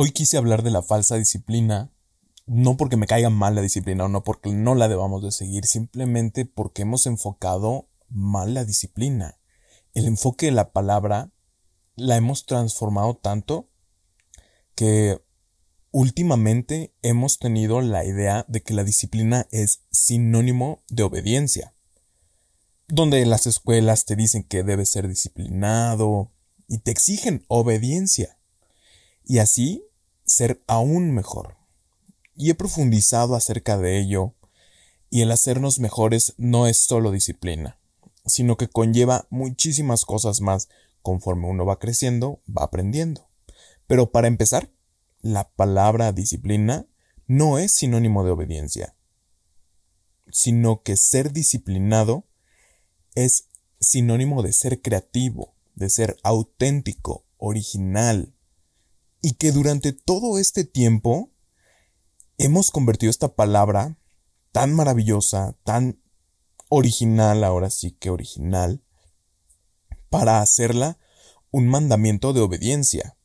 Hoy quise hablar de la falsa disciplina, no porque me caiga mal la disciplina o no porque no la debamos de seguir, simplemente porque hemos enfocado mal la disciplina. El enfoque de la palabra la hemos transformado tanto que últimamente hemos tenido la idea de que la disciplina es sinónimo de obediencia. Donde las escuelas te dicen que debes ser disciplinado y te exigen obediencia. Y así ser aún mejor. Y he profundizado acerca de ello, y el hacernos mejores no es solo disciplina, sino que conlleva muchísimas cosas más conforme uno va creciendo, va aprendiendo. Pero para empezar, la palabra disciplina no es sinónimo de obediencia, sino que ser disciplinado es sinónimo de ser creativo, de ser auténtico, original, y que durante todo este tiempo hemos convertido esta palabra tan maravillosa, tan original, ahora sí que original, para hacerla un mandamiento de obediencia.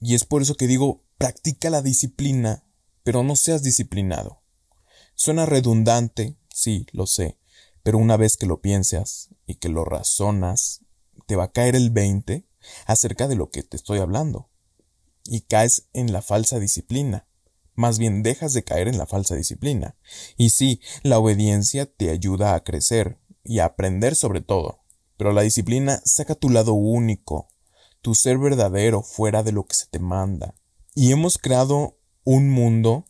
Y es por eso que digo, practica la disciplina, pero no seas disciplinado. Suena redundante, sí, lo sé, pero una vez que lo piensas y que lo razonas, te va a caer el 20 acerca de lo que te estoy hablando y caes en la falsa disciplina. Más bien dejas de caer en la falsa disciplina. Y sí, la obediencia te ayuda a crecer y a aprender sobre todo. Pero la disciplina saca tu lado único, tu ser verdadero fuera de lo que se te manda. Y hemos creado un mundo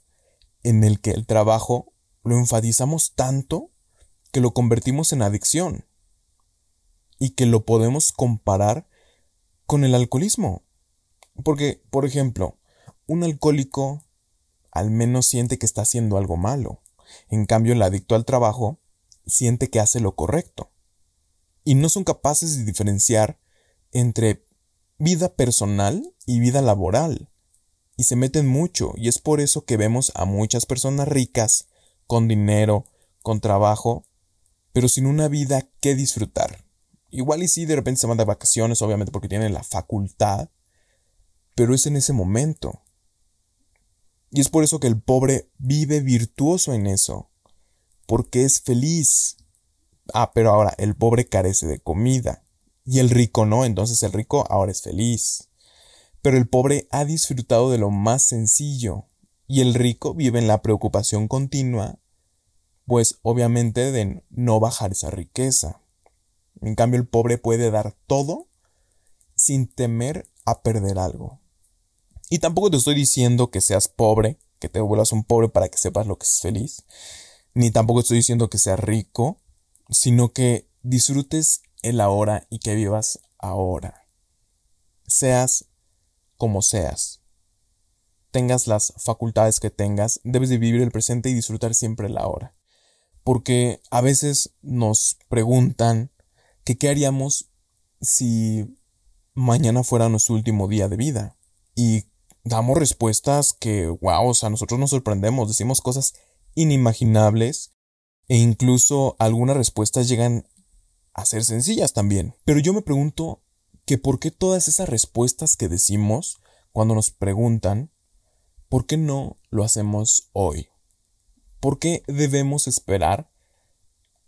en el que el trabajo lo enfatizamos tanto que lo convertimos en adicción y que lo podemos comparar con el alcoholismo. Porque, por ejemplo, un alcohólico al menos siente que está haciendo algo malo. En cambio, el adicto al trabajo siente que hace lo correcto. Y no son capaces de diferenciar entre vida personal y vida laboral. Y se meten mucho, y es por eso que vemos a muchas personas ricas, con dinero, con trabajo, pero sin una vida que disfrutar. Igual y si de repente se van de vacaciones, obviamente porque tienen la facultad, pero es en ese momento. Y es por eso que el pobre vive virtuoso en eso, porque es feliz. Ah, pero ahora el pobre carece de comida, y el rico no, entonces el rico ahora es feliz. Pero el pobre ha disfrutado de lo más sencillo, y el rico vive en la preocupación continua, pues obviamente de no bajar esa riqueza. En cambio, el pobre puede dar todo sin temer a perder algo. Y tampoco te estoy diciendo que seas pobre, que te vuelvas un pobre para que sepas lo que es feliz. Ni tampoco estoy diciendo que seas rico, sino que disfrutes el ahora y que vivas ahora. Seas como seas. Tengas las facultades que tengas, debes de vivir el presente y disfrutar siempre el ahora. Porque a veces nos preguntan qué haríamos si mañana fuera nuestro último día de vida. Y damos respuestas que, wow, o sea, nosotros nos sorprendemos, decimos cosas inimaginables e incluso algunas respuestas llegan a ser sencillas también. Pero yo me pregunto que por qué todas esas respuestas que decimos cuando nos preguntan, ¿por qué no lo hacemos hoy? ¿Por qué debemos esperar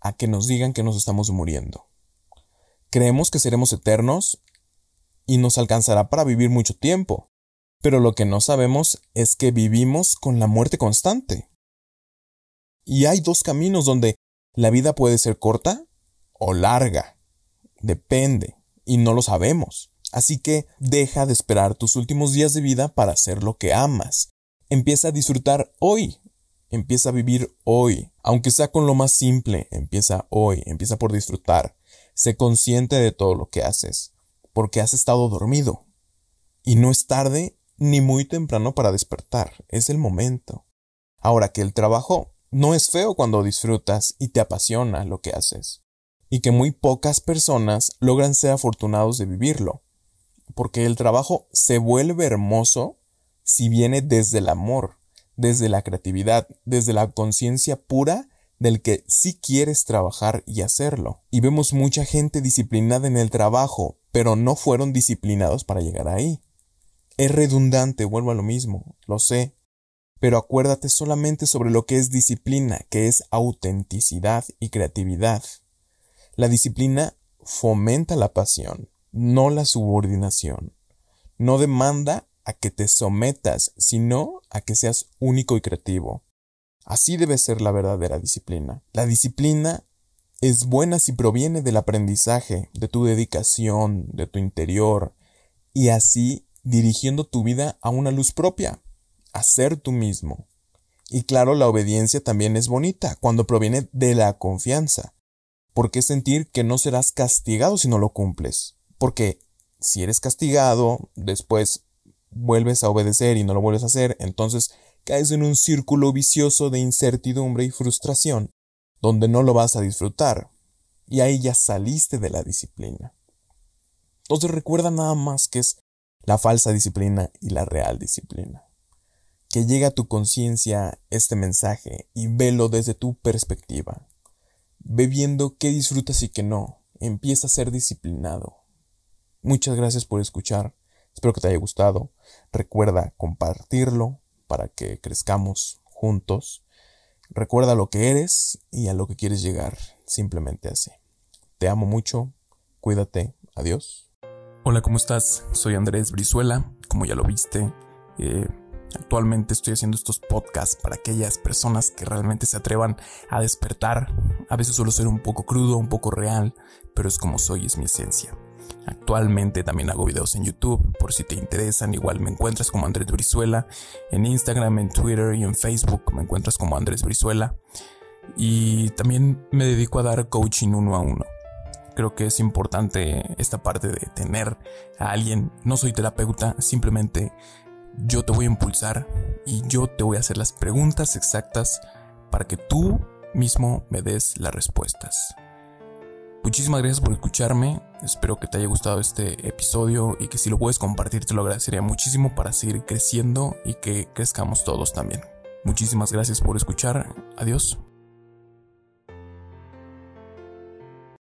a que nos digan que nos estamos muriendo? Creemos que seremos eternos y nos alcanzará para vivir mucho tiempo. Pero lo que no sabemos es que vivimos con la muerte constante. Y hay dos caminos donde la vida puede ser corta o larga. Depende, y no lo sabemos. Así que deja de esperar tus últimos días de vida para hacer lo que amas. Empieza a disfrutar hoy. Empieza a vivir hoy. Aunque sea con lo más simple, empieza hoy. Empieza por disfrutar. Sé consciente de todo lo que haces, porque has estado dormido. Y no es tarde ni muy temprano para despertar, es el momento. Ahora que el trabajo no es feo cuando disfrutas y te apasiona lo que haces, y que muy pocas personas logran ser afortunados de vivirlo, porque el trabajo se vuelve hermoso si viene desde el amor, desde la creatividad, desde la conciencia pura del que sí quieres trabajar y hacerlo. Y vemos mucha gente disciplinada en el trabajo, pero no fueron disciplinados para llegar ahí. Es redundante, vuelvo a lo mismo, lo sé, pero acuérdate solamente sobre lo que es disciplina, que es autenticidad y creatividad. La disciplina fomenta la pasión, no la subordinación. No demanda a que te sometas, sino a que seas único y creativo. Así debe ser la verdadera disciplina. La disciplina es buena si proviene del aprendizaje, de tu dedicación, de tu interior, y así dirigiendo tu vida a una luz propia, a ser tú mismo. Y claro, la obediencia también es bonita cuando proviene de la confianza. ¿Por qué sentir que no serás castigado si no lo cumples? Porque si eres castigado, después vuelves a obedecer y no lo vuelves a hacer, entonces caes en un círculo vicioso de incertidumbre y frustración, donde no lo vas a disfrutar. Y ahí ya saliste de la disciplina. Entonces recuerda nada más que es la falsa disciplina y la real disciplina. Que llegue a tu conciencia este mensaje y velo desde tu perspectiva. Ve viendo qué disfrutas y qué no. Empieza a ser disciplinado. Muchas gracias por escuchar. Espero que te haya gustado. Recuerda compartirlo para que crezcamos juntos. Recuerda lo que eres y a lo que quieres llegar. Simplemente así. Te amo mucho. Cuídate. Adiós. Hola, ¿cómo estás? Soy Andrés Brizuela. Como ya lo viste, eh, Actualmente estoy haciendo estos podcasts para aquellas personas que realmente se atrevan a despertar. A veces suelo ser un poco crudo, un poco real, pero es como soy, es mi esencia. Actualmente también hago videos en YouTube, por si te interesan, igual me encuentras como Andrés Brizuela, en Instagram, en Twitter y en Facebook me encuentras como Andrés Brizuela. Y también me dedico a dar coaching uno a uno. Creo que es importante esta parte de tener a alguien, no soy terapeuta, simplemente yo te voy a impulsar y yo te voy a hacer las preguntas exactas para que tú mismo me des las respuestas. Muchísimas gracias por escucharme, espero que te haya gustado este episodio y que si lo puedes compartir te lo agradecería muchísimo para seguir creciendo y que crezcamos todos también. Muchísimas gracias por escuchar, adiós.